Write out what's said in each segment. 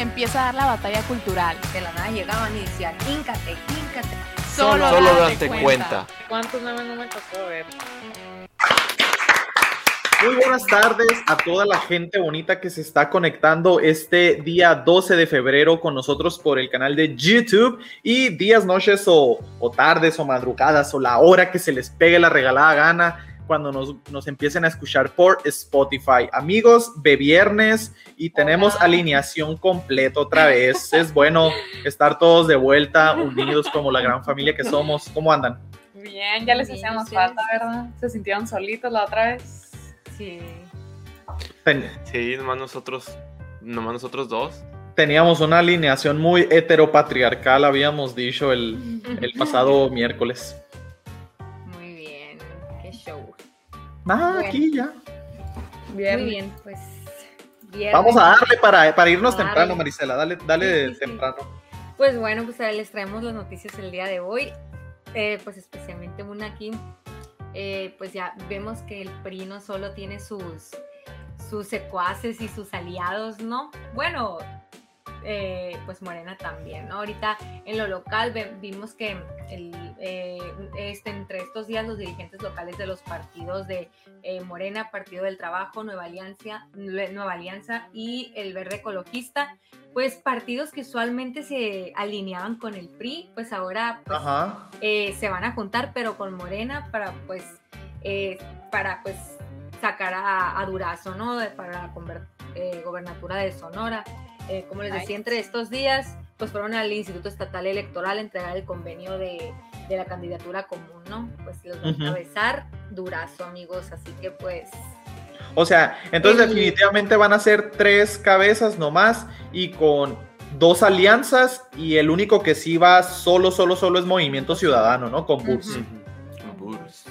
Empieza a dar la batalla cultural. De la nada llegaban y decían, híncate, híncate. Solo, Solo date date cuenta. ¿Cuántos memes no me tocó ver? Muy buenas tardes a toda la gente bonita que se está conectando este día 12 de febrero con nosotros por el canal de YouTube y días, noches o, o tardes o madrugadas o la hora que se les pegue la regalada gana cuando nos, nos empiecen a escuchar por Spotify. Amigos, de viernes y tenemos Hola. alineación completa otra vez. Es bueno estar todos de vuelta, unidos como la gran familia que somos. ¿Cómo andan? Bien, ya les Bien, hacíamos ustedes. falta, ¿verdad? Se sintieron solitos la otra vez. Sí. Sí, nomás nosotros, nomás nosotros dos. teníamos una alineación muy heteropatriarcal, habíamos dicho el, el pasado miércoles. Ah, Bueno. aquí ya. Bien. Muy bien, pues. viernes. Vamos a darle para, para irnos temprano, Marisela. Dale, dale Sí, sí, sí. temprano. Pues bueno, pues ahí les traemos las noticias el día de hoy. Eh, pues especialmente una aquí. eh, pues ya vemos que el PRI no solo tiene sus, sus secuaces y sus aliados, ¿no? Bueno, eh, pues Morena también, ¿no? Ahorita en lo local vimos que el, eh, este, entre estos días los dirigentes locales de los partidos de eh, Morena, Partido del Trabajo, Nueva Alianza, Nueva Alianza y el Verde Ecologista, pues partidos que usualmente se alineaban con el PRI, pues ahora pues, se van a juntar, pero con Morena para pues para pues sacar a, a Durazo, ¿no? Para la gobernatura de Sonora. Eh, como les decía, entre estos días, pues fueron al Instituto Estatal Electoral a entregar el convenio de, de la candidatura común, ¿no? Pues los va a encabezar Durazo, amigos, así que pues O sea, entonces El- definitivamente van a ser tres cabezas nomás y con dos alianzas y el único que sí va solo, solo, solo es Movimiento Ciudadano, ¿no? Con Burs. Ujú. Burrs.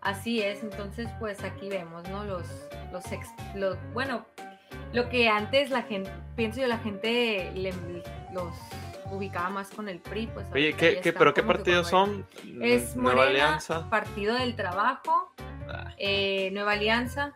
Así es, entonces pues aquí vemos, ¿no? Los, los, ex- los- bueno, lo que antes la gente, pienso yo, la gente le- los ubicaba más con el PRI, pues. Oye, ¿qué, qué- pero qué que partidos son? Es Nueva Alianza. Partido del Trabajo, Ah. eh, Nueva Alianza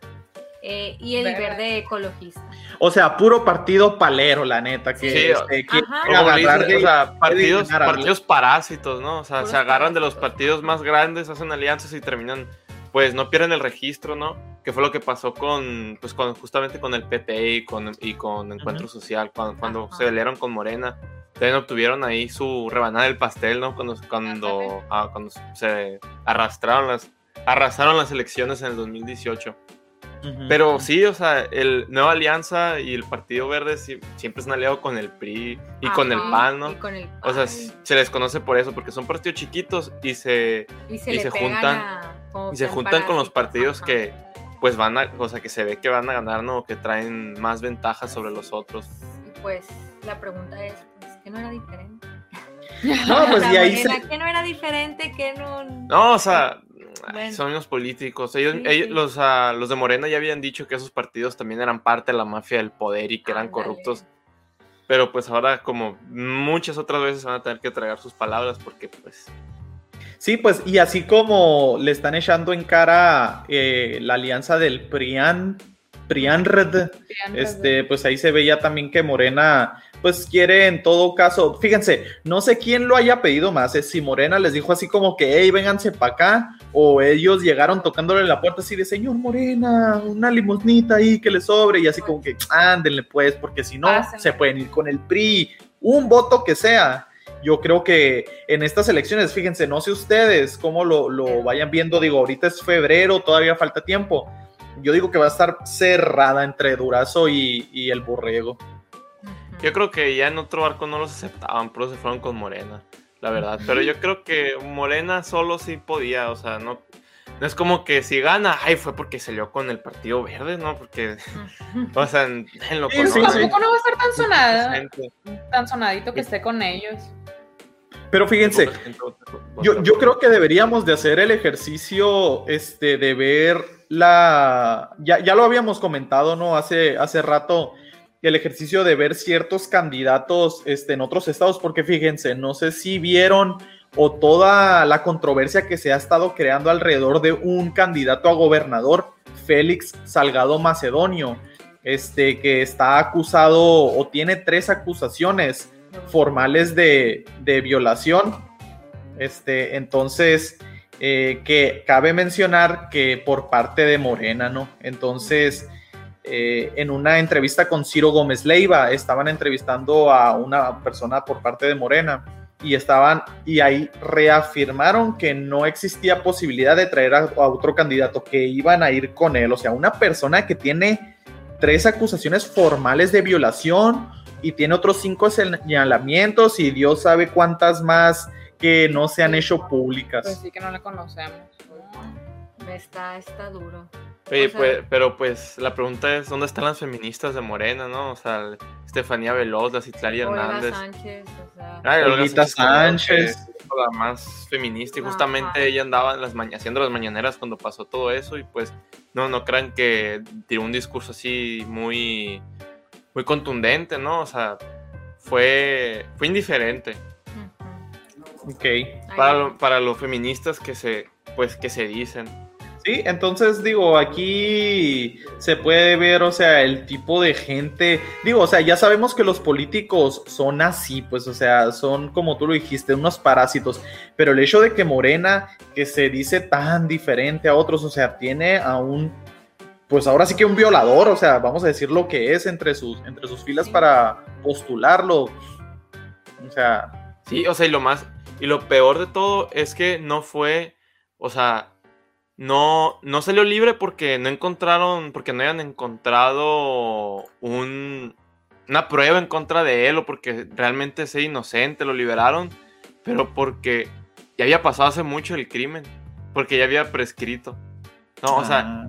eh, y el Verde. Verde Ecologista. O sea, puro partido palero, la neta, que Sí, este, le agarrar o sea, partidos, partidos parásitos, ¿no? O sea, Puros se agarran de los partidos más grandes, hacen alianzas y terminan, pues no pierden el registro, ¿no? Que fue lo que pasó con, pues con, justamente con el PT y con, y con Encuentro Social, cuando, cuando Ajá. se aliaron con Morena. También obtuvieron ahí su rebanada del pastel, ¿no? Cuando, cuando, ah, cuando se arrastraron las, arrasaron las elecciones en el 2018. Ujú. Pero sí, o sea, el Nueva Alianza y el Partido Verde sí- siempre han aliado con el PRI y con el Ajá, PAN, ¿no? y con el O sea, PAN, se les conoce por eso, porque son partidos chiquitos y se, y se, y se juntan- a- como y se juntan con los partidos ajá. que pues van a, o sea, que se ve que van a ganar, ¿no? O que traen más ventajas sobre los otros. Y pues la pregunta es, pues, ¿qué no era diferente? No, pues La y ahí se... ¿Qué no era diferente? ¿Qué no...? No, o sea, ay, Bueno. son los políticos. Ellos, Sí, ellos- sí. Los, ah, los de Morena ya habían dicho que esos partidos también eran parte de la mafia del poder y que eran Ándale. corruptos. Pero pues ahora, como muchas otras veces, van a tener que tragar sus palabras porque pues... Sí, pues, y así como le están echando en cara eh, la alianza del PRIAN, PRIANRD, este, pues ahí se veía también que Morena, pues quiere en todo caso, fíjense, no sé quién lo haya pedido más, es si Morena les dijo así como que, hey, vénganse para acá, o ellos llegaron tocándole la puerta así de, señor Morena, una limosnita ahí que le sobre, y así como que, ándenle pues, porque si no, Pásenle. se pueden ir con el PRI, un voto que sea. Yo creo que en estas elecciones, fíjense, no sé ustedes cómo lo, lo vayan viendo, digo, ahorita es febrero, todavía falta tiempo. Yo digo que va a estar cerrada entre Durazo y, y el Borrego. Yo creo que ya en otro barco no los aceptaban, pero se fueron con Morena, la verdad. Pero yo creo que Morena solo sí podía, o sea, no... no es como que si gana, ay, fue porque salió con el Partido Verde, ¿no? Porque, o sea, en, en lo Sí, sí, tampoco no va a estar tan gente, tan sonadito que esté con ellos. Pero fíjense, Yo, yo creo que deberíamos de hacer el ejercicio este, de ver la... Ya, ya lo habíamos comentado, ¿no? Hace, hace rato, el ejercicio de ver ciertos candidatos este, en otros estados, porque fíjense, no sé si vieron o toda la controversia que se ha estado creando alrededor de un candidato a gobernador, Félix Salgado Macedonio, este, que está acusado o tiene tres acusaciones formales de, de violación. Este, entonces, eh, que cabe mencionar que por parte de Morena, ¿no? Entonces, eh, en una entrevista con Ciro Gómez Leiva, estaban entrevistando a una persona por parte de Morena y estaban, y ahí reafirmaron que no existía posibilidad de traer a, a otro candidato, que iban a ir con él, o sea, una persona que tiene tres acusaciones formales de violación y tiene otros cinco señalamientos y Dios sabe cuántas más que no se han hecho Pues públicas. sí que no le conocemos. Está, está duro. Oye, O sea- pues, pero pues la pregunta es, ¿dónde están las feministas de Morena, no? O sea, Estefanía Veloz, la Citlali Hernández. Sánchez, o sea. Ay, Olga Sánchez. La más feminista y Ajá. justamente ella andaba en las haciendo las mañaneras cuando pasó todo eso y pues no, no crean que tiró un discurso así muy, muy contundente, ¿no? O sea, fue, fue indiferente. Ok. Para, para los feministas que se, pues, que se dicen. Sí, entonces digo, aquí se puede ver, o sea, el tipo de gente, digo, o sea, ya sabemos que los políticos son así, pues, o sea, son como tú lo dijiste, unos parásitos, pero el hecho de que Morena, que se dice tan diferente a otros, o sea, tiene a un, pues ahora sí que un violador, o sea, vamos a decir lo que es entre sus, entre sus filas para postularlo, o sea, Sí, o sea, y lo más, y lo peor de todo es que no fue, o sea, no, no salió libre porque no encontraron, porque no hayan encontrado un, una prueba en contra de él o porque realmente es inocente, lo liberaron, pero porque ya había pasado hace mucho el crimen, porque ya había prescrito. No, o sea, ah,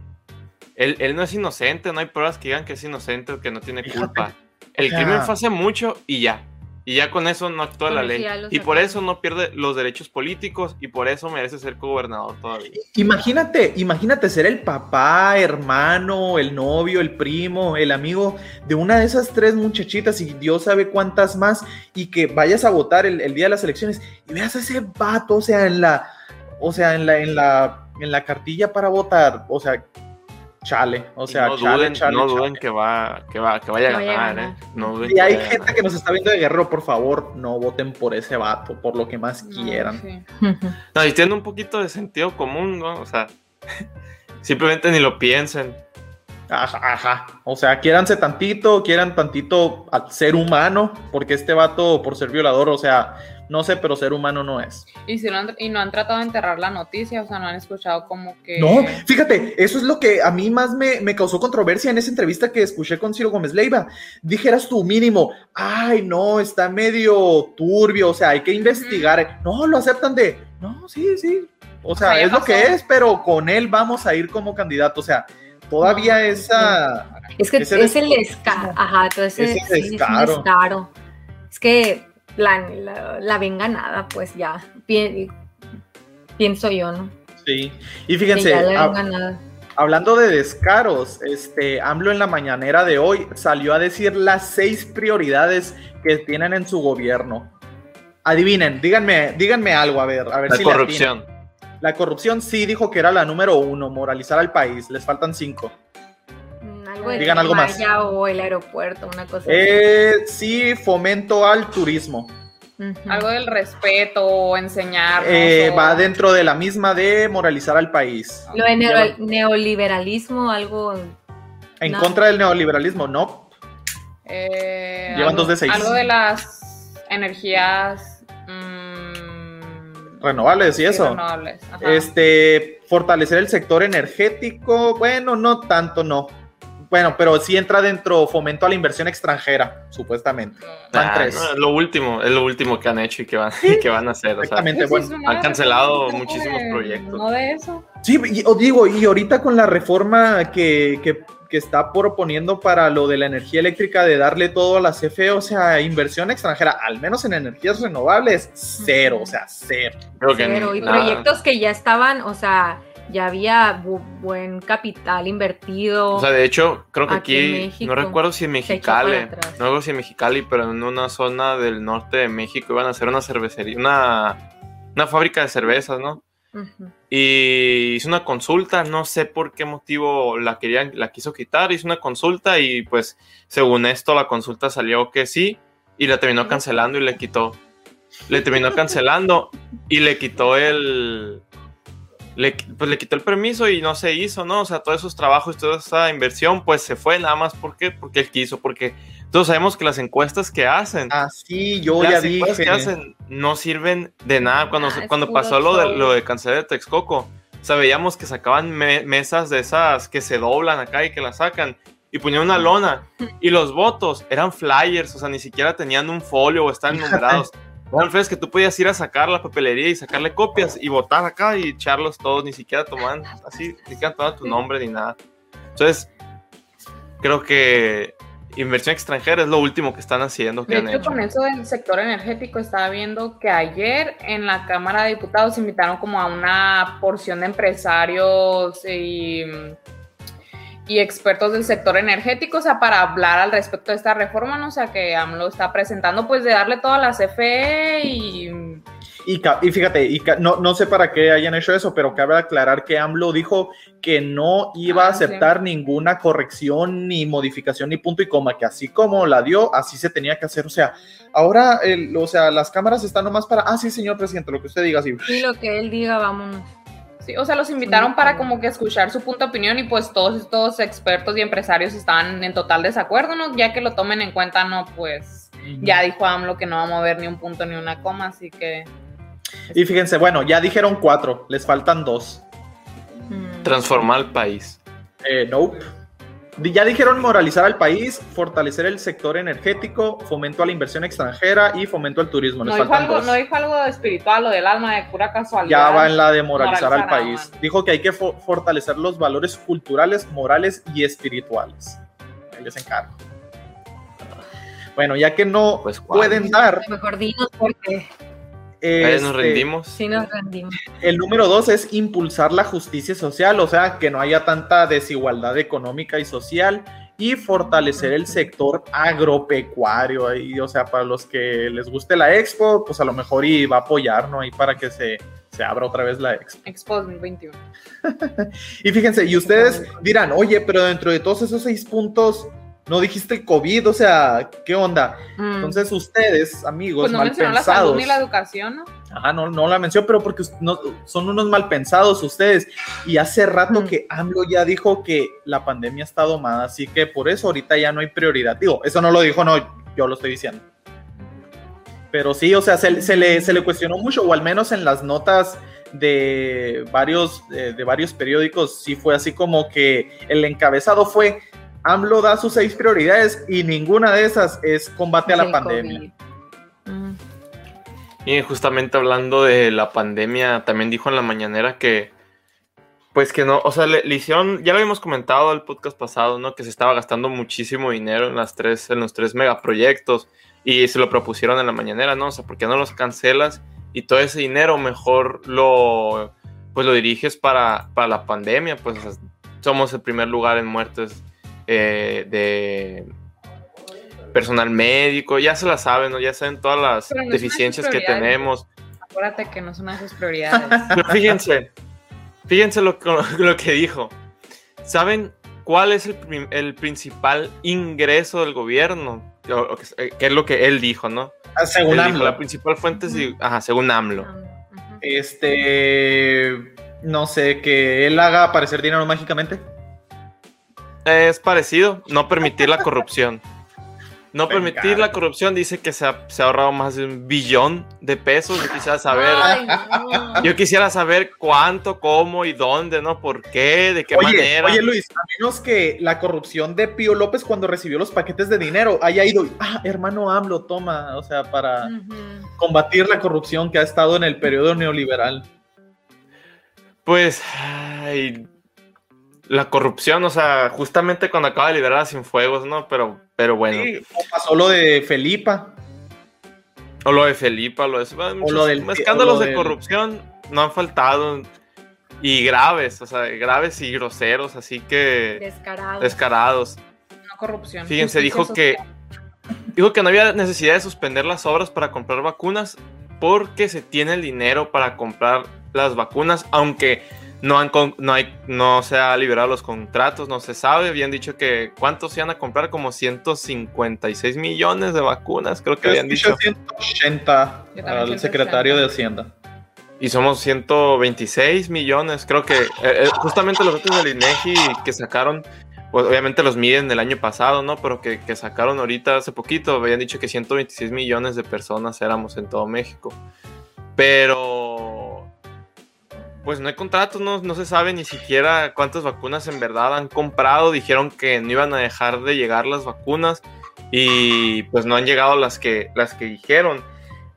él, él no es inocente, no hay pruebas que digan que es inocente o que no tiene culpa. El o sea- crimen fue hace mucho y ya. Y ya con eso no actúa la ley. Y por eso no pierde los derechos políticos y por eso merece ser gobernador todavía. Imagínate, imagínate ser el papá, hermano, el novio, el primo, el amigo de una de esas tres muchachitas y Dios sabe cuántas más y que vayas a votar el, el día de las elecciones y veas a ese vato, o sea, en la, o sea, en la, en la, en la cartilla para votar, o sea, chale, o Y sea, no chale, duden, chale, no chale. duden que va, que va, que vaya a ganar, ganar. ¿eh? No duden Y hay gente ganar. que nos está viendo de guerrero, por favor, no voten por ese vato, por lo que más quieran. Sí. No, y tiene un poquito de sentido común, ¿no? O sea, simplemente ni lo piensen. Ajá, ajá. O sea, quiéranse tantito, quieran tantito al ser humano, porque este vato, por ser violador, o sea, no sé, pero ser humano no es. Y, si no han, y no han tratado de enterrar la noticia, o sea, no han escuchado como que... No, fíjate, eso es lo que a mí más me, me causó controversia en esa entrevista que escuché con Ciro Gómez Leiva. Dijeras tú mínimo, ay, no, está medio turbio, o sea, hay que investigar. No, lo aceptan de, no, sí, sí. O sea, O sea, ya es lo que es, pero con él vamos a ir como candidato. O sea, todavía No, esa... Es que Ese es el descaro. Ajá, entonces Ese sí, es un descaro. descaro. Es que la, la, la ven ganada, pues ya. Pi- pienso yo, ¿no? Sí. Y fíjense. Hablando de descaros, este AMLO en la mañanera de hoy salió a decir las seis prioridades que tienen en su gobierno. Adivinen, díganme, díganme algo, a ver, a ver La si corrupción. La corrupción sí dijo que era la número uno, moralizar al país. Les faltan cinco. De Digan algo más. O el aeropuerto, una cosa Eh, sí, fomento al turismo. Algo del respeto o enseñarnos. Eh, o- va dentro de la misma de moralizar al país. Lo de neo- neoliberalismo, algo. En No. contra del neoliberalismo, no. Eh, Llevan algo, dos de seis. Algo de las energías mm, Renovables y sí, eso. renovables. Este, fortalecer el sector energético, bueno, no tanto, no. Bueno, pero sí entra dentro fomento a la inversión extranjera, supuestamente. Van Ah, tres. no, es lo último, es lo último que han hecho y que van, y que van a hacer. O sea, Exactamente, Pues bueno. han cancelado muchísimos de- proyectos. No de eso. Sí, y, os digo, y ahorita con la reforma que, que, que está proponiendo para lo de la energía eléctrica, de darle todo a la CFE, o sea, inversión extranjera, al menos en energías renovables, cero, o sea, cero. Creo que Pero, y nada. proyectos que ya estaban, o sea, ya había bu- buen capital invertido. O sea, de hecho, creo que Aquí en aquí, México, no recuerdo si en Mexicali, no recuerdo si en Mexicali, pero en una zona del norte de México iban a hacer una cervecería, una, una fábrica de cervezas, ¿no? Ujú. Y hizo una consulta, no sé por qué motivo la querían, la quiso quitar, hizo una consulta y pues según esto la consulta salió que sí y la terminó cancelando y le quitó, le terminó cancelando y le quitó el, le, pues le quitó el permiso y no se hizo, ¿no? O sea, todos esos trabajos, toda esa inversión pues se fue nada más porque, porque él quiso, porque todos sabemos que las encuestas que hacen Así yo las ya encuestas dije. que hacen no sirven de nada. Cuando, Ah, cuando pasó lo de, lo de cancelar de Texcoco, o sea, veíamos que sacaban me- mesas de esas que se doblan acá y que las sacan y ponían una lona y los votos eran flyers, o sea, ni siquiera tenían un folio o estaban numerados. Eran flyers que tú podías ir a sacar la papelería y sacarle copias y votar acá y echarlos todos, ni siquiera tomaban así, ni siquiera tomaban tu nombre ni nada. Entonces, creo que inversión extranjera es lo último que están haciendo, que De han hecho, hecho. con eso del sector energético, estaba viendo que ayer en la Cámara de Diputados invitaron como a una porción de empresarios y, y expertos del sector energético, o sea, para hablar al respecto de esta reforma, ¿no? O sea, que AMLO está presentando, pues, de darle toda la CFE y... Y, y fíjate, y no, no sé para qué hayan hecho eso, pero cabe aclarar que AMLO dijo que no iba a Ah, sí. aceptar ninguna corrección, ni modificación, ni punto y coma, que así como la dio, así se tenía que hacer. O sea, ahora, el- o sea, las cámaras están nomás para, ah, sí, señor presidente, lo que usted diga, sí. Y lo que él diga, vámonos. Sí, o sea, los invitaron Sí, para como que escuchar su punto de opinión y pues todos estos expertos y empresarios estaban en total desacuerdo, ¿no? Ya que lo tomen en cuenta, no, pues ya dijo AMLO que no va a mover ni un punto ni una coma, así que... Y fíjense, bueno, ya dijeron cuatro, les faltan dos. Transformar el país. Eh, nope. Ya dijeron moralizar al país, fortalecer el sector energético, fomento a la inversión extranjera y fomento al turismo. No dijo, algo, no dijo algo espiritual o del alma de pura casualidad. ya va en la de moralizar, al país. Dijo que hay que fo- fortalecer los valores culturales, morales y espirituales. Ahí les encargo. Bueno, ya que no Pues, pueden dar, Mejor dinos porque Ahí nos este, rendimos. sí nos rendimos. el número dos es impulsar la justicia social, o sea, que no haya tanta desigualdad económica y social y fortalecer el sector agropecuario. Ahí, o sea, para los que les guste la expo, pues a lo mejor y va a apoyar, ¿no? Ahí para que se, se abra otra vez la expo. Expo 2021. Y fíjense, y ustedes dirán, oye, pero dentro de todos esos seis puntos, no dijiste el COVID, o sea, ¿qué onda? Mm. Entonces ustedes, amigos, Pues no mal mencionó la salud ni la educación, ¿no? Ajá, no, no la menciono, pero porque no- son unos mal pensados ustedes. Y hace rato Mm. que AMLO ya dijo que la pandemia está domada, así que por eso ahorita ya no hay prioridad. Digo, eso no lo dijo, no, yo lo estoy diciendo. Pero sí, o sea, se, se le, se le cuestionó mucho, o al menos en las notas de varios, eh, de varios periódicos, sí fue así como que el encabezado fue, AMLO da sus seis prioridades y ninguna de esas es combate a la pandemia. Mm. Y justamente hablando de la pandemia, también dijo en la mañanera que, pues que no, o sea, le, le hicieron, ya lo habíamos comentado el podcast pasado, ¿no? Que se estaba gastando muchísimo dinero en las tres, en los tres megaproyectos y se lo propusieron en la mañanera, ¿no? O sea, ¿por qué no los cancelas y todo ese dinero mejor lo, pues lo diriges para, para la pandemia? Pues o sea, somos el primer lugar en muertes eh, de personal médico, ya se la saben, ¿no? Ya saben todas las no deficiencias que tenemos. Acuérdate que no son una de sus prioridades. Pero fíjense, fíjense lo, que- lo que dijo. ¿Saben cuál es el, el principal ingreso del gobierno? O- o que, eh, es lo que él dijo, ¿no? Ah, Según Él dijo, AMLO. la principal fuente es, ajá, según AMLO. Este, no sé, que él haga aparecer dinero mágicamente. Es parecido, no permitir la corrupción. No permitir la corrupción dice que se ha, se ha ahorrado más de un billón de pesos. Yo quisiera saber, Ay, no. yo quisiera saber cuánto, cómo y dónde, ¿no? ¿Por qué? ¿De qué Oye, manera? oye Luis, a menos que la corrupción de Pío López cuando recibió los paquetes de dinero haya ido, ah, hermano AMLO, toma, o sea, para combatir la corrupción que ha estado en el periodo neoliberal. Pues, ay, la corrupción, o sea, justamente cuando acaba de liberar a Cienfuegos, ¿no? Pero, pero bueno. Sí, o pasó lo de Felipa. O lo de Felipa, lo de, muchos lo del- escándalos o lo de del- corrupción no han faltado. Y graves, o sea, graves y groseros, así que Descarado. descarados. No corrupción. Fíjense, justicia dijo que dijo que no había necesidad de suspender las obras para comprar vacunas porque se tiene el dinero para comprar las vacunas, aunque no han con- no hay no se ha liberado los contratos, no se sabe, habían dicho que cuántos iban a comprar como 156 millones de vacunas, creo que habían dicho. 180 Yo también al 180. secretario de Hacienda. Y somos 126 millones, creo que eh, eh, justamente los datos del INEGI que sacaron pues obviamente los miden del año pasado, ¿no? Pero que, que sacaron ahorita hace poquito, habían dicho que 126 millones de personas éramos en todo México. Pero, pues no hay contratos, no, no se sabe ni siquiera cuántas vacunas en verdad han comprado. Dijeron que no iban a dejar de llegar las vacunas y pues no han llegado las que, las que dijeron.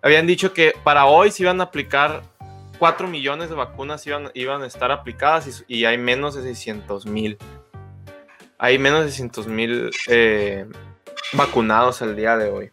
Habían dicho que para hoy se iban a aplicar 4 millones de vacunas, iban, iban a estar aplicadas y, hay menos de 600 mil. Hay menos de 600 mil eh, vacunados al día de hoy.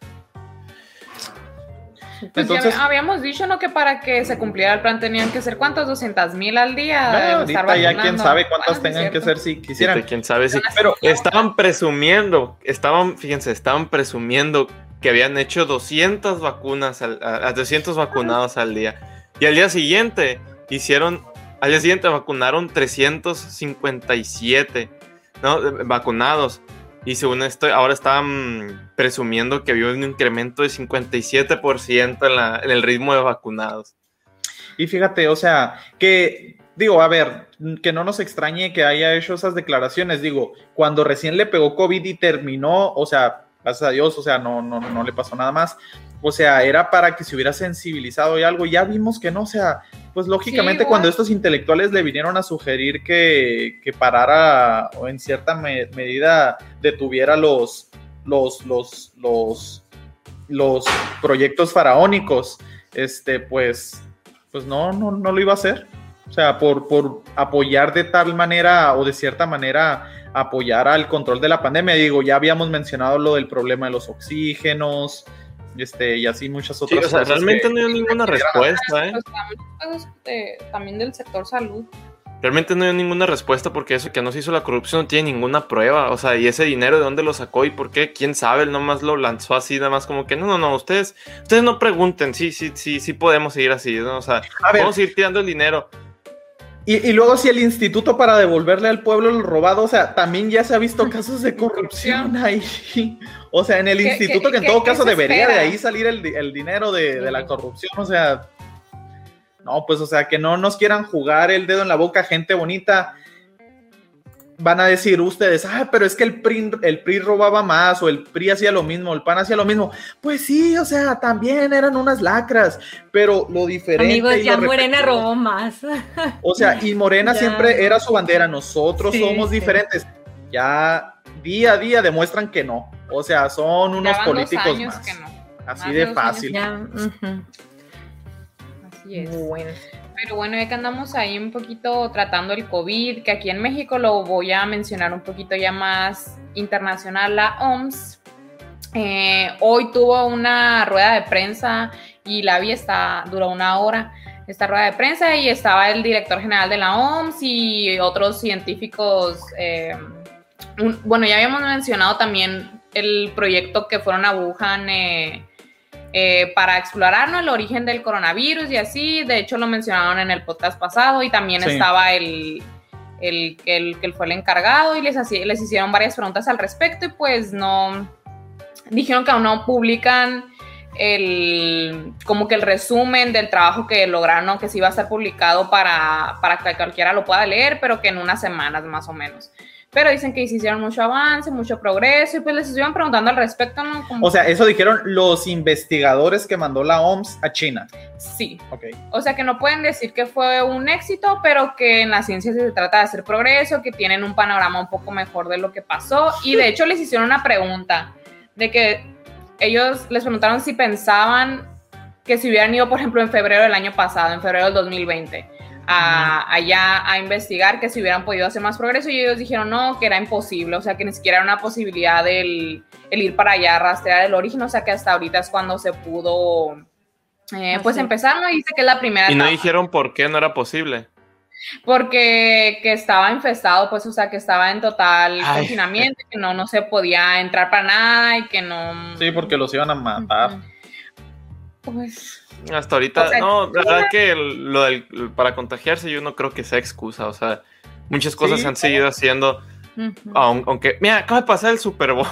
Pues ya Entonces- habíamos dicho, ¿no? Que para que se cumpliera el plan tenían que ser cuántos, 200 mil al día. Ahorita estar ya quién sabe cuántas Bueno, tengan que ser si quisieran. Quién sabe si. Pero Estaban presumiendo, estaban, fíjense, estaban presumiendo que habían hecho 200 vacunas, al, a, a 200 vacunados al día. Y al día siguiente hicieron, al día siguiente vacunaron 357, ¿no? Vacunados. Y según esto, ahora estaban presumiendo que había un incremento de 57% en, la, en el ritmo de vacunados. Y fíjate, o sea, que digo, a ver, que no nos extrañe que haya hecho esas declaraciones. Digo, cuando recién le pegó COVID y terminó, o sea, gracias a Dios, o sea, no, no, no le pasó nada más. O sea, era para que se hubiera sensibilizado y algo. Ya vimos que no, o sea, pues lógicamente cuando estos intelectuales le vinieron a sugerir que, que parara o en cierta me- medida detuviera los, los, los, los, los proyectos faraónicos, este, pues, pues no, no, no lo iba a hacer. O sea, por, por apoyar de tal manera o de cierta manera apoyar al control de la pandemia. Digo, ya habíamos mencionado lo del problema de los oxígenos, este, y así muchas Sí, otras o sea, cosas. realmente que- no hay ninguna respuesta, ¿eh? También, de- también del sector salud. Realmente no hay ninguna respuesta porque eso que no se hizo la corrupción no tiene ninguna prueba. O sea, y ese dinero de dónde lo sacó y por qué, quién sabe, él nomás lo lanzó así, nada más como que no, no, no, ustedes, ustedes no pregunten, sí, sí, sí, sí podemos seguir así, ¿no? O sea, A ver, vamos a ir tirando el dinero. Y, y luego si el instituto para devolverle al pueblo lo robado, o sea, también ya se ha visto casos de corrupción ahí. O sea, en el ¿Qué- instituto qué- que en qué- todo caso debería de ahí salir el, di- el dinero de, de la corrupción, o sea, no, pues o sea, que no nos quieran jugar el dedo en la boca, gente bonita. Van a decir ustedes, ah, pero es que el PRI, el PRI robaba más, o el PRI hacía lo mismo, el PAN hacía lo mismo. Pues sí, o sea, también eran unas lacras, pero lo diferente. Amigos, ya Morena robó más. o sea, y Morena Ya. siempre era su bandera, nosotros Sí, somos sí. diferentes. Ya día a día demuestran que no. O sea, son unos políticos años más. que no. Así Más de fácil. Ya. Así es. Bueno. Pero bueno, ya que andamos ahí un poquito tratando el COVID, que aquí en México lo voy a mencionar un poquito ya más internacional, la OMS. eh, hoy tuvo una rueda de prensa y la vi, está, duró una hora esta rueda de prensa y estaba el director general de la OMS y otros científicos. eh, bueno, ya habíamos mencionado también el proyecto que fueron a Wuhan. eh, eh, para explorar ¿no? el origen del coronavirus y así. De hecho, lo mencionaron en el podcast pasado y también Sí. estaba el, el, que el que fue el encargado y les, hacía- les hicieron varias preguntas al respecto y pues no, dijeron que aún no publican el, como que el resumen del trabajo que lograron, que sí va a estar publicado para, para que cualquiera lo pueda leer, pero que en unas semanas más o menos. Pero dicen que hicieron mucho avance, mucho progreso, y pues les estuvieron preguntando al respecto, ¿no? Como- O sea, eso dijeron los investigadores que mandó la OMS a China. sí, Ok. O sea que no pueden decir que fue un éxito, pero que en la ciencia se trata de hacer progreso, que tienen un panorama un poco mejor de lo que pasó. Y de hecho les hicieron una pregunta de que ellos les preguntaron si pensaban que si hubieran ido, por ejemplo, en febrero del año pasado, en febrero del 2020, a- allá a investigar que si hubieran podido hacer más progreso y ellos dijeron no, que era imposible, o sea, que ni siquiera era una posibilidad el, el ir para allá a rastrear el origen, o sea, que hasta ahorita es cuando se pudo, eh, pues empezar, ¿no? Dice que es la primera Y no dijeron por qué no era posible. Porque que estaba infestado, pues, o sea, que estaba en total Ay. confinamiento, que no, no se podía entrar para nada y que no... Sí, porque los iban a matar. Pues, Hasta ahorita, O sea, no, la verdad que el- lo del para contagiarse yo no creo que sea excusa, o sea, muchas cosas Sí. se han seguido haciendo, Ujú. aun- aunque, mira, acaba de pasar el Super Bowl,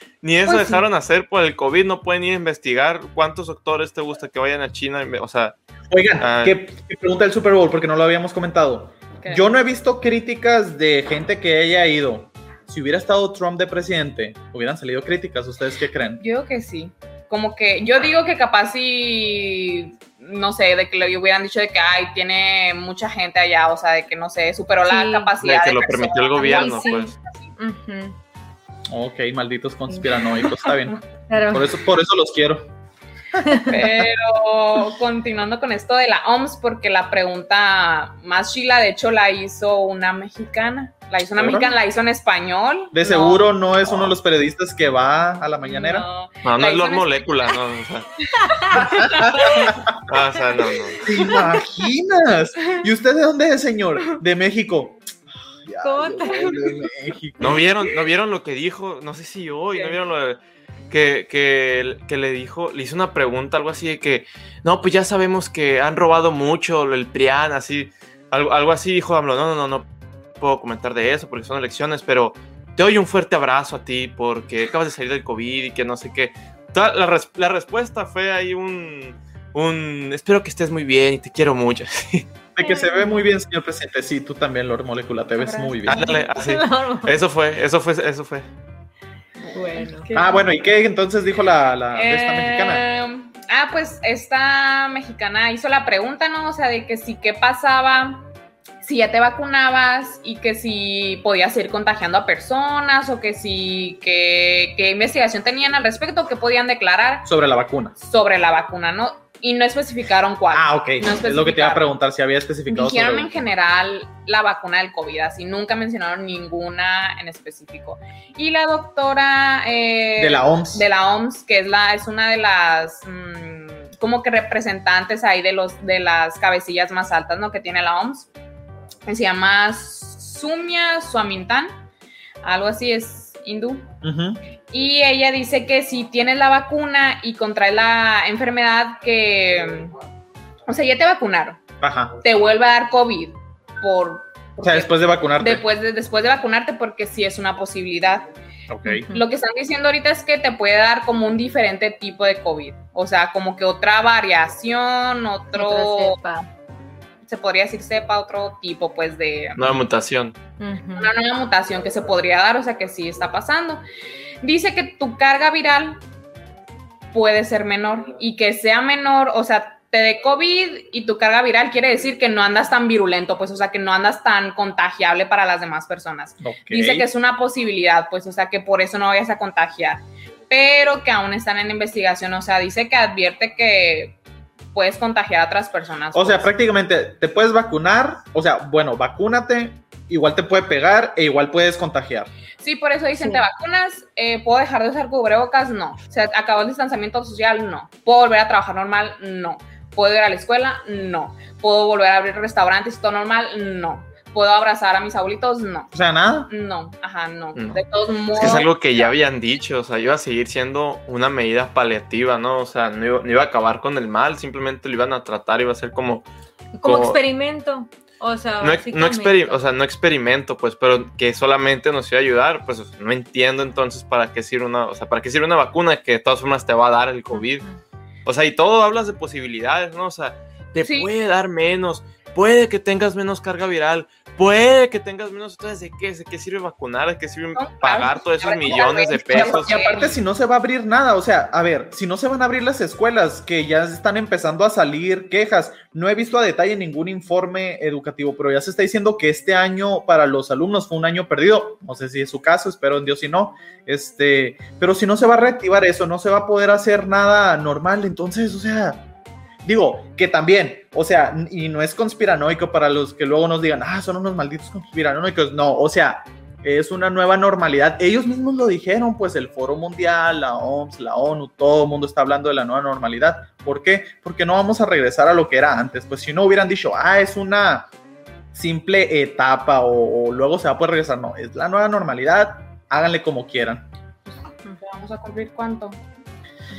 ni eso Pues sí. dejaron hacer por el COVID, no pueden ir a investigar cuántos doctores te gusta que vayan a China, o sea, Oigan, Ah. ¿qué, qué pregunta el Super Bowl? Porque no lo habíamos comentado. ¿qué? Yo no he visto críticas de gente que haya ido. Si hubiera estado Trump de presidente, hubieran salido críticas. ¿Ustedes qué creen? Yo que sí. Como que yo digo que capaz si, no sé, de que le hubieran dicho de que, ay, tiene mucha gente allá, o sea, de que, no sé, superó Sí. la capacidad. de que de lo permitió el gobierno, sí. pues. Ujú. Ok, malditos conspiranoicos, está bien. Pero- Por eso, por eso los quiero. Pero continuando con esto de la OMS, porque la pregunta más chila, de hecho, la hizo una mexicana. La hizo una ¿Seguro? mexicana, la hizo en español. De No, seguro no es uno de los periodistas que va a la mañanera. no. No, es Lord Molécula, no, o sea. Ah, o sea, no, no. ¿Te imaginas? ¿Y usted de dónde es, señor? De México. Ay, ¿Cómo yo te- de México. ¿No vieron, ¿No vieron lo que dijo? No sé si hoy, ¿no vieron lo de- que, que, que le dijo, le hizo una pregunta, algo así de que, no, pues ya sabemos que han robado mucho el PRIAN, así, algo, algo así dijo AMLO, no, no, no, no puedo comentar de eso porque son elecciones, pero te doy un fuerte abrazo a ti porque acabas de salir del COVID y que no sé qué. Toda la, res- la respuesta fue ahí un, un, espero que estés muy bien y te quiero mucho. De que se ve muy bien, señor presidente. Sí, tú también, Lord Molecula, te ves muy bien. Ándale, así. Eso fue, eso fue, eso fue. Bueno. Ah, bueno, ¿y qué entonces dijo la, la de esta Eh, mexicana? Ah, pues esta mexicana hizo la pregunta, ¿no? O sea, de que si qué pasaba si ya te vacunabas y que si podías ir contagiando a personas o que si qué qué investigación tenían al respecto, qué podían declarar Sobre la vacuna. sobre la vacuna, ¿no? Y no especificaron cuál. Ah, ok. No es lo que te iba a preguntar si había especificado. Dijeron sobre- en general la vacuna del COVID, así nunca mencionaron ninguna en específico. Y la doctora eh, De la OMS. de la OMS, que es la es una de las mm, como que representantes ahí de los de las cabecillas más altas, ¿no? Que tiene la OMS. que Se llama Sumia Swamintan, algo así es hindú. Ujú. Y ella dice que si tienes la vacuna y contraes la enfermedad que, o sea, ya te vacunaron, Ajá. te vuelve a dar COVID por O sea, después de vacunarte. después de, después de vacunarte porque sí es una posibilidad. Ok. Lo que están diciendo ahorita es que te puede dar como un diferente tipo de COVID, o sea, como que otra variación, otro, Otra cepa. se podría decir sepa, otro tipo pues de, Nueva mutación. Una nueva mutación que se podría dar, o sea que sí está pasando. Dice que tu carga viral puede ser menor y que sea menor, o sea, te dé COVID y tu carga viral quiere decir que no andas tan virulento, pues, o sea, que no andas tan contagiable para las demás personas. Dice que es una posibilidad, pues, o sea, que por eso no vayas a contagiar, pero que aún están en investigación, o sea, dice que advierte que puedes contagiar a otras personas. O sea, pues. prácticamente te puedes vacunar. O sea, bueno, vacúnate. Igual te puede pegar e igual puedes contagiar. Sí, por eso dicen, Sí. ¿te vacunas? Eh, ¿Puedo dejar de usar cubrebocas? No. O sea, ¿acabó el distanciamiento social? No. ¿Puedo volver a trabajar normal? No. ¿Puedo ir a la escuela? No. ¿Puedo volver a abrir restaurantes y todo normal? No. ¿Puedo abrazar a mis abuelitos? No. O sea, nada. No, ajá, no. No. De todos modos. Es que es algo que ya habían dicho, o sea, iba a seguir siendo una medida paliativa, ¿no? O sea, no iba, no iba a acabar con el mal, simplemente lo iban a tratar, iba a ser como... Como como- experimento. O sea, No, o sea, no experimento, pues, pero que solamente nos iba a ayudar, pues no entiendo entonces para qué sirve una, o sea, para qué sirve una vacuna que de todas formas te va a dar el COVID. O sea, y todo hablas de posibilidades, ¿no? O sea, te Sí. puede dar menos, puede que tengas menos carga viral, puede que tengas menos. Entonces, ¿de qué? ¿De qué sirve vacunar? ¿De qué sirve No, pagar todos esos millones de pesos? Y aparte, si no se va a abrir nada, o sea, a ver, si no se van a abrir las escuelas, que ya están empezando a salir quejas, no he visto a detalle ningún informe educativo, pero ya se está diciendo que este año para los alumnos fue un año perdido. No sé si es su caso, espero en Dios si no. Este, pero si no se va a reactivar eso, no se va a poder hacer nada normal, entonces, o sea, Digo, que también, o sea, y no es conspiranoico para los que luego nos digan, ah, son unos malditos conspiranoicos. No, o sea, es una nueva normalidad. Ellos mismos lo dijeron, pues el Foro Mundial, la OMS, la ONU, todo el mundo está hablando de la nueva normalidad. ¿Por qué? Porque no vamos a regresar a lo que era antes. Pues si no hubieran dicho, ah, es una simple etapa o, luego se va a poder regresar. No, es la nueva normalidad. Háganle como quieran. Vamos a cumplir cuánto?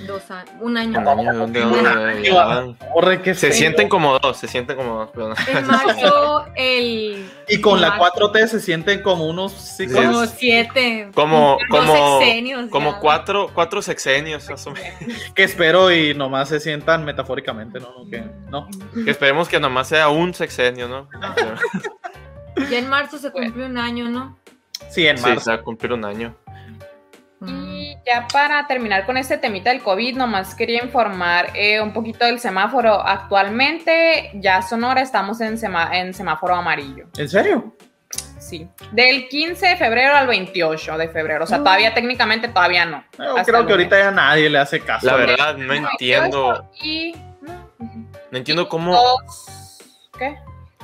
Dos años, un año. Un año, ¿dónde- dónde- ya- Corre, qué Se sienten como dos, se sienten como dos, pero no. En marzo, el. Y con la Marzo. 4T se sienten como unos sí, Sí. como- siete. Como, como, sexenios como ya. cuatro, cuatro sexenios, más o menos. que espero y nomás se sientan metafóricamente, ¿no? No, que- no. Que esperemos que nomás sea un sexenio, ¿no? Ya en marzo se cumplió un año, ¿no? Sí, en Sí, marzo. se va a cumplir un año. Y ya para terminar con este temita del COVID, nomás quería informar eh, un poquito del semáforo. Actualmente, ya Sonora estamos en, sema- en semáforo amarillo. ¿En serio? Sí. Del 15 de febrero al 28 de febrero. O sea, todavía técnicamente todavía no. Yo creo que ahorita ya nadie le hace caso. La verdad, no entiendo, Y. no, entiendo cómo, dos- ¿Qué?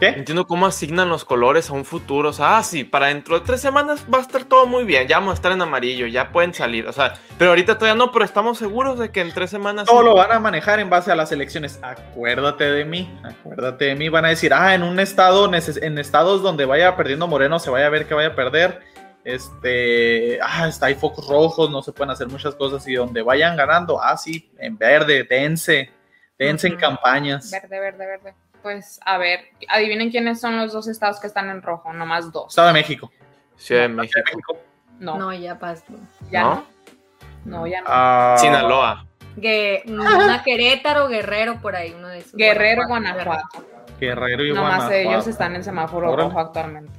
No ¿Qué? entiendo cómo asignan los colores a un futuro. O sea, ah, sí, para dentro de tres semanas va a estar todo muy bien. Ya vamos a estar en amarillo, ya pueden salir. O sea, pero ahorita todavía no, pero estamos seguros de que en tres semanas. Todo lo van a manejar en base a las elecciones. Acuérdate de mí, acuérdate de mí. Van a decir, ah, en un estado, en estados donde vaya perdiendo Moreno, se vaya a ver que vaya a perder. Este, ah, está, hay focos rojos, no se pueden hacer muchas cosas. Y donde vayan ganando, ah, sí, en verde, dense, dense en campañas. Verde, verde, verde. Pues a ver, adivinen quiénes son los dos estados que están en rojo, nomás dos. Estado de México. Ciudad de México. No, No, ya pasó. ya ¿No? no. No, ya no. Ah, Sinaloa. Que, una Querétaro, Guerrero, por ahí, uno de esos. Guerrero, Guanajuato. Guerrero y Nomás Guanajuato. ellos están en semáforo Órale. rojo actualmente.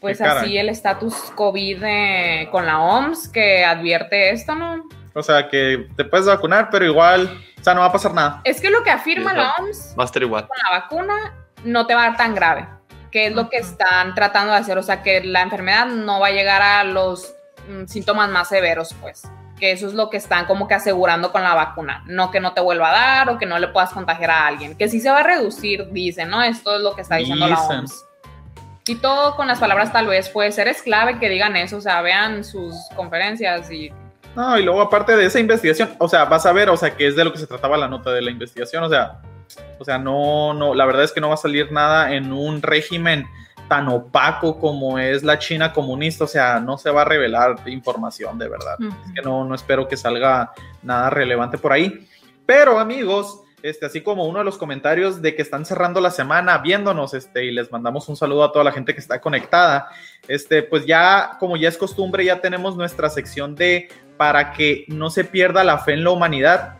Pues caray. así el estatus COVID eh, con la OMS que advierte esto, ¿no? O sea, que te puedes vacunar, pero igual, o sea, no va a pasar nada. Es que lo que afirma Sí, la. OMS Va a estar igual. con la vacuna no te va a dar tan grave, que es lo que están tratando de hacer, o sea, que la enfermedad no va a llegar a los mm, síntomas más severos, pues, que eso es lo que están como que asegurando con la vacuna, no que no te vuelva a dar o que no le puedas contagiar a alguien, que sí se va a reducir, dicen, ¿no? Esto es lo que está diciendo la Dicen. OMS. Y todo con las palabras tal vez puede ser, es clave que digan eso, o sea, vean sus conferencias y No, y luego aparte de esa investigación, o sea, vas a ver, o sea, que es de lo que se trataba la nota de la investigación, o sea, o sea, no, no, la verdad es que no va a salir nada en un régimen tan opaco como es la China comunista, o sea, no se va a revelar información de verdad. Es que no, no espero que salga nada relevante por ahí. Pero amigos, este, así como uno de los comentarios de que están cerrando la semana viéndonos, este, y les mandamos un saludo a toda la gente que está conectada, este, pues ya, como ya es costumbre, ya tenemos nuestra sección de para que no se pierda la fe en la humanidad.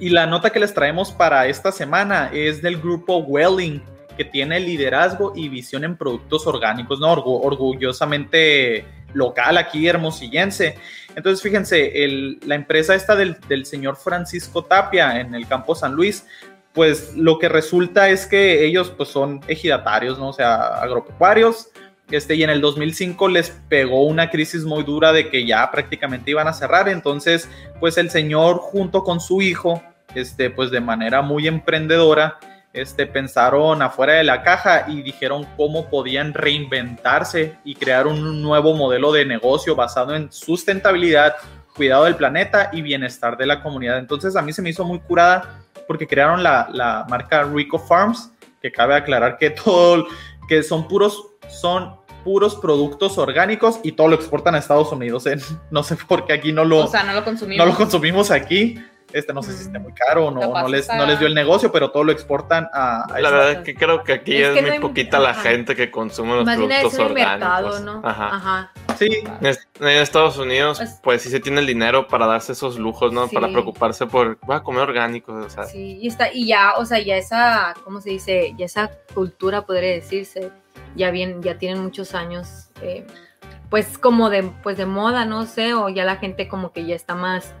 Y la nota que les traemos para esta semana es del grupo Welling, que tiene liderazgo y visión en productos orgánicos, ¿no? Orgu- orgullosamente local aquí, hermosillense. Entonces, fíjense, la empresa esta del, del señor Francisco Tapia en el campo San Luis, pues lo que resulta es que ellos pues son ejidatarios, ¿no? O sea, agropecuarios. Este, y en el 2005 les pegó una crisis muy dura de que ya prácticamente iban a cerrar. Entonces, pues el señor junto con su hijo, este, pues de manera muy emprendedora, este, pensaron afuera de la caja y dijeron cómo podían reinventarse y crear un nuevo modelo de negocio basado en sustentabilidad, cuidado del planeta y bienestar de la comunidad. Entonces a mí se me hizo muy curada porque crearon la, la marca Rico Farms, que cabe aclarar que todo, que son puros, son puros productos orgánicos y todo lo exportan a Estados Unidos. ¿eh? No sé por qué aquí no lo, o sea, no lo consumimos. no lo consumimos aquí. Este, no sé si está muy caro o no, no les, no les dio el negocio, pero todo lo exportan a, a La verdad es que creo que aquí Es es, que no muy hay- poquita la ajá. gente que consume los es productos orgánicos. mercado, ¿no? Ajá. Ajá. Sí, En es- en Estados Unidos, Pues- pues sí se tiene el dinero para darse esos lujos, ¿no? Sí. Para preocuparse por, voy a comer orgánicos, o sea. Sí, y está, y ya, o sea, ya esa, ¿cómo se dice? Ya esa cultura, podría decirse, ya bien, ya tienen muchos años, eh, pues como de, pues de moda, no sé, o ya la gente como que ya está más,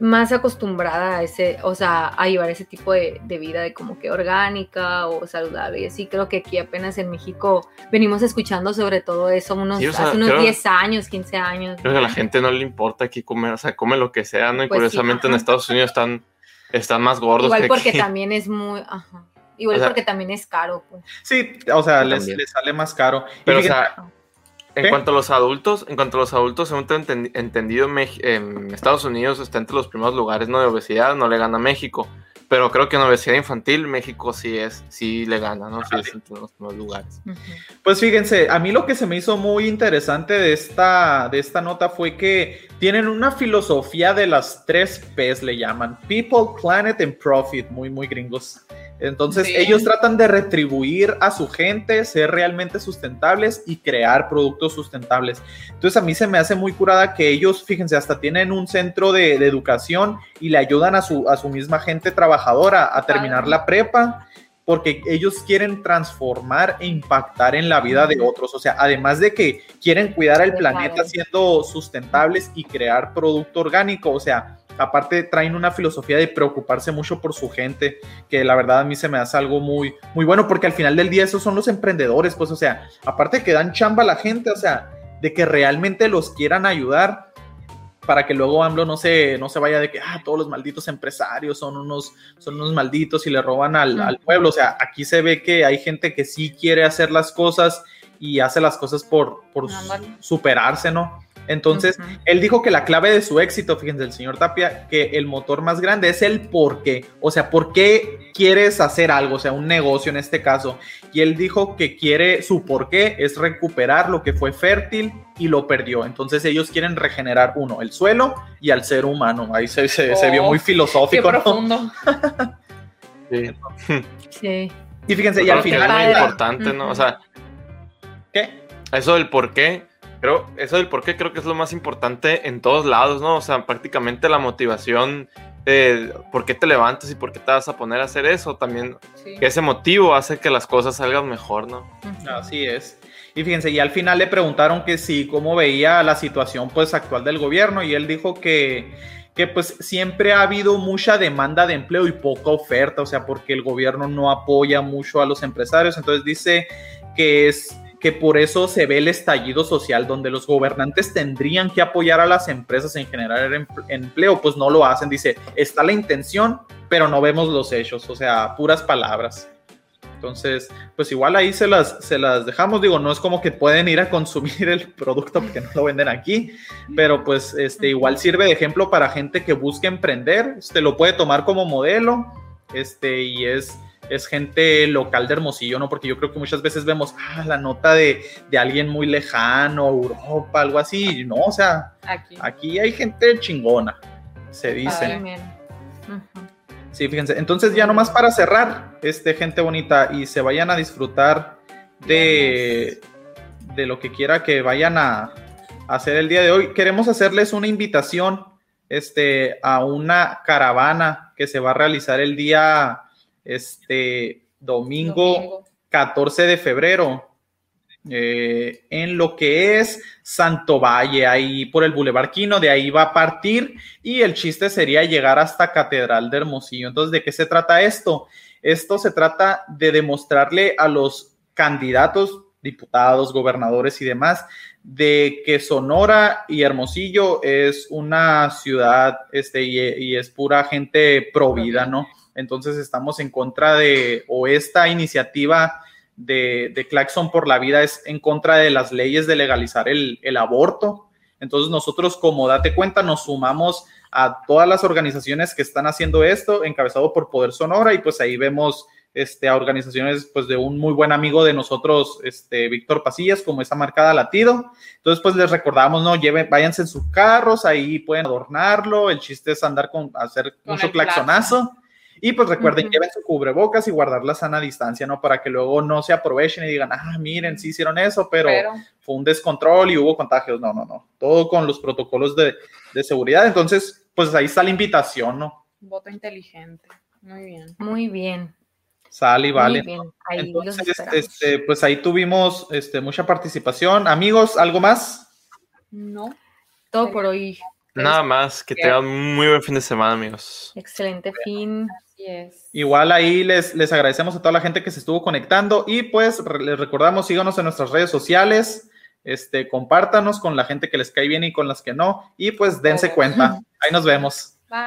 más acostumbrada a ese, o sea, a llevar ese tipo de, de vida de como que orgánica o saludable. Y así creo que aquí apenas en México venimos escuchando sobre todo eso unos, Sí, o sea, hace unos creo- 10 años, 15 años. Creo que a la gente no le importa aquí comer, o sea, come lo que sea, ¿no? Y Pues sí, curiosamente en ajá. Estados Unidos están están más gordos Igual que porque aquí. también es muy. Ajá. Igual O sea- porque también es caro, pues. Sí, o sea, les, les sale más caro. Y Pero, o sea, en ¿Qué? cuanto a los adultos, en cuanto a los adultos, según tengo enten- entendido, en Estados Unidos está entre los primeros lugares ¿no? de obesidad, no le gana a México. Pero creo que en obesidad infantil México sí es, sí le gana, ¿no? Sí es entre los primeros lugares. Pues fíjense, a mí lo que se me hizo muy interesante de esta, de esta nota fue que tienen una filosofía de las tres P's, le llaman People, Planet and Profit, muy, muy gringos. Entonces ellos tratan de retribuir a su gente, ser realmente sustentables y crear productos sustentables. Entonces a mí se me hace muy curada que ellos, fíjense, hasta tienen un centro de, de educación y le ayudan a su, a su misma gente trabajadora a terminar la prepa porque ellos quieren transformar e impactar en la vida de otros. O sea, además de que quieren cuidar al planeta siendo sustentables y crear producto orgánico, o sea, aparte traen una filosofía de preocuparse mucho por su gente, que la verdad a mí se me hace algo muy, muy bueno, porque al final del día esos son los emprendedores, pues, o sea, aparte que dan chamba a la gente, o sea, de que realmente los quieran ayudar para que luego AMLO no se, no se vaya de que ah, todos los malditos empresarios son unos, son unos malditos y le roban al, al pueblo. O sea, aquí se ve que hay gente que sí quiere hacer las cosas y hace las cosas por, por Ándale. superarse, ¿no? Entonces, Ujú. él dijo que la clave de su éxito, fíjense, el señor Tapia, que el motor más grande es el por qué. O sea, ¿por qué quieres hacer algo? O sea, un negocio en este caso. Y él dijo que quiere, su por qué es recuperar lo que fue fértil y lo perdió. Entonces ellos quieren regenerar uno, el suelo y al ser humano. Ahí se, se- se vio Oh, muy Qué filosófico. ¿no? profundo. Sí. Sí. Y fíjense, y al que es final... muy importante, ¿no? O sea, ¿Qué? eso del por qué, creo, eso del por qué creo que es lo más importante en todos lados, ¿no? O sea, prácticamente la motivación de por qué te levantas y por qué te vas a poner a hacer eso, también Sí. que ese motivo hace que las cosas salgan mejor, ¿no? Así es. Y fíjense, y al final le preguntaron que sí, cómo veía la situación pues actual del gobierno y él dijo que, que pues siempre ha habido mucha demanda de empleo y poca oferta, o sea, porque el gobierno no apoya mucho a los empresarios, entonces dice que es que por eso se ve el estallido social, donde los gobernantes tendrían que apoyar a las empresas en generar em- empleo, pues no lo hacen. Dice, está la intención, pero no vemos los hechos, o sea, puras palabras. Entonces, pues igual ahí se las, se las dejamos. Digo, no es como que pueden ir a consumir el producto porque no lo venden aquí, pero pues este, igual sirve de ejemplo para gente que busque emprender. Este lo puede tomar como modelo. Este, y es, es gente local de Hermosillo, ¿no? Porque yo creo que muchas veces vemos ah, la nota de, de alguien muy lejano, Europa, algo así. No, o sea, Aquí. aquí hay gente chingona, se dice. Sí, fíjense. Entonces, ya nomás para cerrar, este, gente bonita, y se vayan a disfrutar de, de lo que quiera que vayan a, a hacer el día de hoy. Queremos hacerles una invitación este, a una caravana que se va a realizar el día este, domingo, Domingo. 14 de febrero. eh, en lo que es Santo Valle, ahí por el Boulevard Quino, de ahí va a partir y el chiste sería llegar hasta Catedral de Hermosillo. Entonces, ¿de qué se trata esto? Esto se trata de demostrarle a los candidatos, diputados, gobernadores y demás, de que Sonora y Hermosillo es una ciudad este, y, y es pura gente pro vida, ¿no? Entonces estamos en contra de, o esta iniciativa de, de Claxon por la vida es en contra de las leyes de legalizar el, el aborto. Entonces nosotros, como date cuenta, nos sumamos a todas las organizaciones que están haciendo esto, encabezado por Poder Sonora, y pues ahí vemos este, a organizaciones pues de un muy buen amigo de nosotros, este, Víctor Pasillas, como esa marcada latido. Entonces pues les recordamos, no, lleven, váyanse en sus carros, ahí pueden adornarlo, el chiste es andar con, hacer Con mucho claxonazo. Y pues recuerden, Ujú. lleven su cubrebocas y guardar la sana distancia, ¿no? Para que luego no se aprovechen y digan, ah, miren, sí hicieron eso, pero, Pero fue un descontrol y hubo contagios. No, no, no. Todo con los protocolos de, de seguridad. Entonces, pues ahí está la invitación, ¿no? voto inteligente. Muy bien. Muy bien. Sale y vale. Muy bien. Ahí los Entonces, esperamos. este, pues ahí tuvimos este, mucha participación. Amigos, ¿algo más? No. Todo por hoy. Nada más, que tengan un muy buen fin de semana, amigos. Excelente fin. Igual ahí les, les agradecemos a toda la gente que se estuvo conectando y pues les recordamos, síganos en nuestras redes sociales, este, compártanos con la gente que les cae bien y con las que no y pues dense cuenta. Ahí nos vemos. Bye.